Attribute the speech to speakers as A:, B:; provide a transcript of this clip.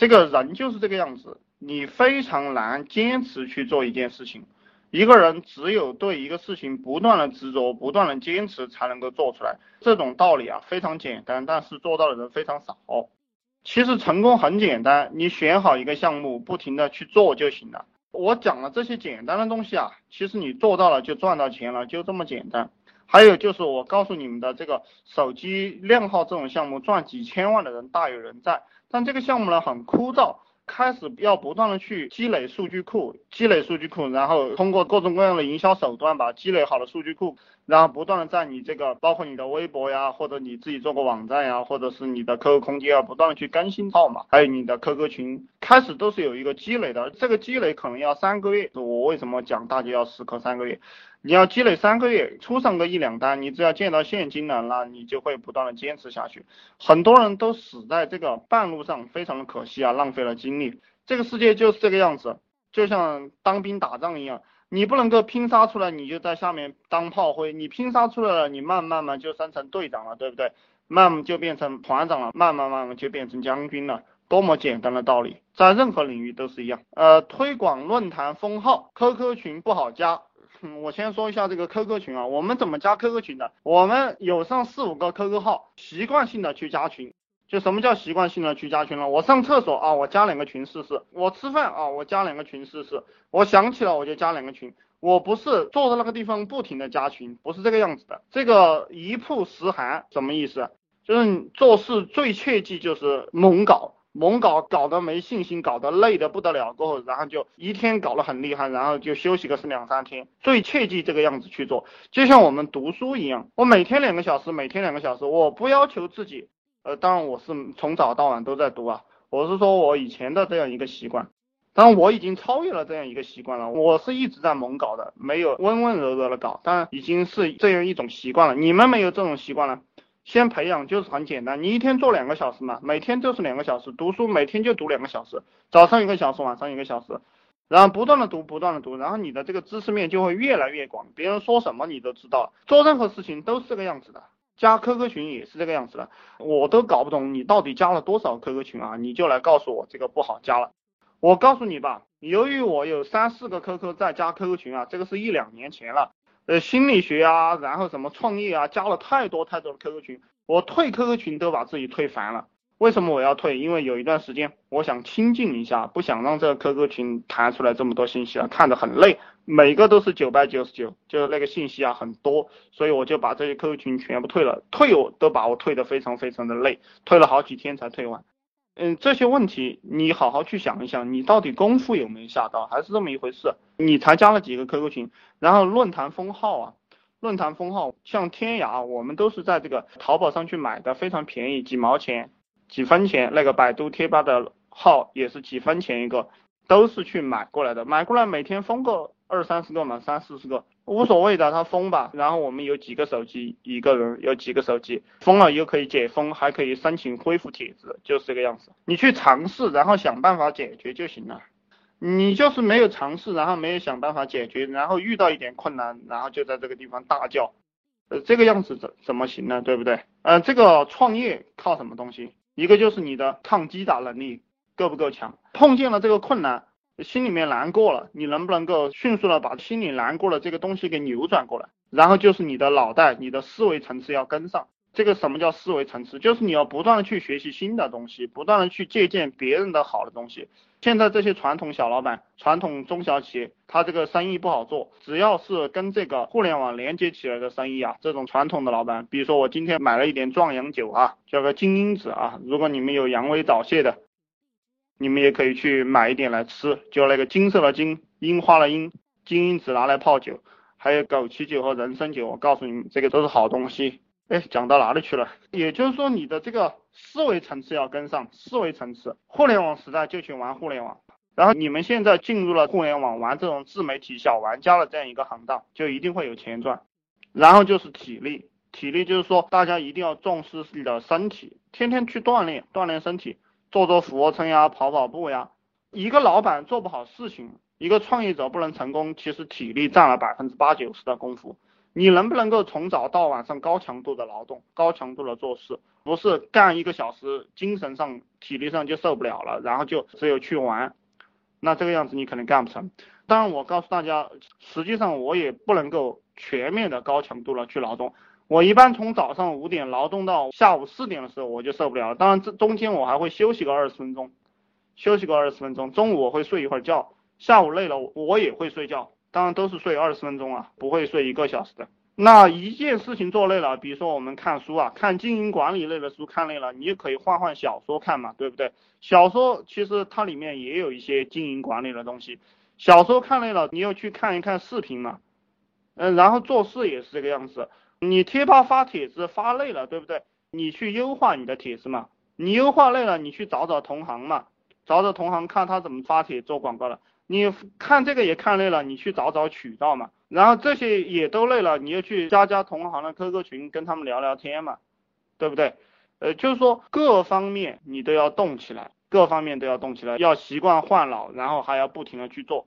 A: 这个人就是这个样子，你非常难坚持去做一件事情。一个人只有对一个事情不断的执着、不断的坚持，才能够做出来。这种道理啊，非常简单，但是做到的人非常少。其实成功很简单，你选好一个项目，不停的去做就行了。我讲了这些简单的东西啊，其实你做到了就赚到钱了，就这么简单。还有就是我告诉你们的这个手机靓号这种项目，赚几千万的人大有人在，但这个项目呢很枯燥。开始要不断的去积累数据库，积累数据库，然后通过各种各样的营销手段把积累好的数据库，然后不断的在你这个包括你的微博呀，或者你自己做个网站呀，或者是你的 QQ 空间啊，不断的去更新号码，还有你的 QQ 群，开始都是有一个积累的，这个积累可能要三个月。我为什么讲大家要死磕三个月？你要积累三个月，出上个一两单，你只要见到现金了，那你就会不断的坚持下去。很多人都死在这个半路上，非常的可惜啊，浪费了精力。这个世界就是这个样子，就像当兵打仗一样，你不能够拼杀出来，你就在下面当炮灰；你拼杀出来了，你慢慢慢就升成队长了，对不对？慢慢就变成团长了，慢慢慢慢就变成将军了。多么简单的道理，在任何领域都是一样。呃，推广论坛封号，QQ 群不好加。我先说一下这个 QQ 群啊，我们怎么加 QQ 群的？我们有上四五个 QQ 号，习惯性的去加群。就什么叫习惯性的去加群了？我上厕所啊，我加两个群试试；我吃饭啊，我加两个群试试；我想起了我就加两个群。我不是坐在那个地方不停的加群，不是这个样子的。这个一曝十寒什么意思？就是你做事最切记就是猛搞。猛搞搞得没信心，搞得累得不得了，过后然后就一天搞得很厉害，然后就休息个是两三天。最切记这个样子去做，就像我们读书一样，我每天两个小时，每天两个小时，我不要求自己，呃，当然我是从早到晚都在读啊，我是说我以前的这样一个习惯，当然我已经超越了这样一个习惯了，我是一直在猛搞的，没有温温柔柔的搞，但已经是这样一种习惯了。你们没有这种习惯了？先培养就是很简单，你一天做两个小时嘛，每天就是两个小时读书，每天就读两个小时，早上一个小时，晚上一个小时，然后不断的读，不断的读，然后你的这个知识面就会越来越广，别人说什么你都知道，做任何事情都是这个样子的，加 QQ 群也是这个样子的，我都搞不懂你到底加了多少 QQ 群啊，你就来告诉我这个不好加了，我告诉你吧，由于我有三四个 QQ 在加 QQ 群啊，这个是一两年前了。呃，心理学啊，然后什么创业啊，加了太多太多的 QQ 群，我退 QQ 群都把自己退烦了。为什么我要退？因为有一段时间我想清静一下，不想让这个 QQ 群弹出来这么多信息啊，看着很累，每个都是九百九十九，就那个信息啊很多，所以我就把这些 QQ 群全部退了。退我都把我退得非常非常的累，退了好几天才退完。嗯，这些问题你好好去想一想，你到底功夫有没有下到，还是这么一回事？你才加了几个 QQ 群，然后论坛封号啊，论坛封号，像天涯，我们都是在这个淘宝上去买的，非常便宜，几毛钱、几分钱。那个百度贴吧的号也是几分钱一个，都是去买过来的，买过来每天封个二三十个嘛，三四十个。无所谓的，他封吧。然后我们有几个手机，一个人有几个手机，封了又可以解封，还可以申请恢复帖子，就是这个样子。你去尝试，然后想办法解决就行了。你就是没有尝试，然后没有想办法解决，然后遇到一点困难，然后就在这个地方大叫，呃，这个样子怎怎么行呢？对不对？呃，这个创业靠什么东西？一个就是你的抗击打能力够不够强，碰见了这个困难。心里面难过了，你能不能够迅速的把心里难过的这个东西给扭转过来？然后就是你的脑袋，你的思维层次要跟上。这个什么叫思维层次？就是你要不断的去学习新的东西，不断的去借鉴别人的好的东西。现在这些传统小老板、传统中小企业，他这个生意不好做。只要是跟这个互联网连接起来的生意啊，这种传统的老板，比如说我今天买了一点壮阳酒啊，叫个金樱子啊，如果你们有阳痿早泄的。你们也可以去买一点来吃，就那个金色的金，樱花的樱，金樱子拿来泡酒，还有枸杞酒和人参酒，我告诉你们，这个都是好东西。哎，讲到哪里去了？也就是说，你的这个思维层次要跟上，思维层次，互联网时代就去玩互联网，然后你们现在进入了互联网玩这种自媒体小玩家的这样一个行当，就一定会有钱赚。然后就是体力，体力就是说大家一定要重视自己的身体，天天去锻炼，锻炼身体。做做俯卧撑呀，跑跑步呀。一个老板做不好事情，一个创业者不能成功，其实体力占了百分之八九十的功夫。你能不能够从早到晚上高强度的劳动、高强度的做事，不是干一个小时，精神上、体力上就受不了了，然后就只有去玩，那这个样子你肯定干不成。当然，我告诉大家，实际上我也不能够全面的高强度的去劳动，我一般从早上五点劳动到下午四点的时候我就受不了。当然，这中间我还会休息个二十分钟，休息个二十分钟，中午我会睡一会儿觉，下午累了我也会睡觉。当然都是睡二十分钟啊，不会睡一个小时的。那一件事情做累了，比如说我们看书啊，看经营管理类的书看累了，你也可以换换小说看嘛，对不对？小说其实它里面也有一些经营管理的东西。小说看累了，你又去看一看视频嘛，嗯，然后做事也是这个样子。你贴吧发帖子发累了，对不对？你去优化你的帖子嘛，你优化累了，你去找找同行嘛，找找同行看他怎么发帖做广告的。你看这个也看累了，你去找找渠道嘛，然后这些也都累了，你又去加加同行的 QQ 群，跟他们聊聊天嘛，对不对？呃，就是说各方面你都要动起来，各方面都要动起来，要习惯换脑，然后还要不停的去做。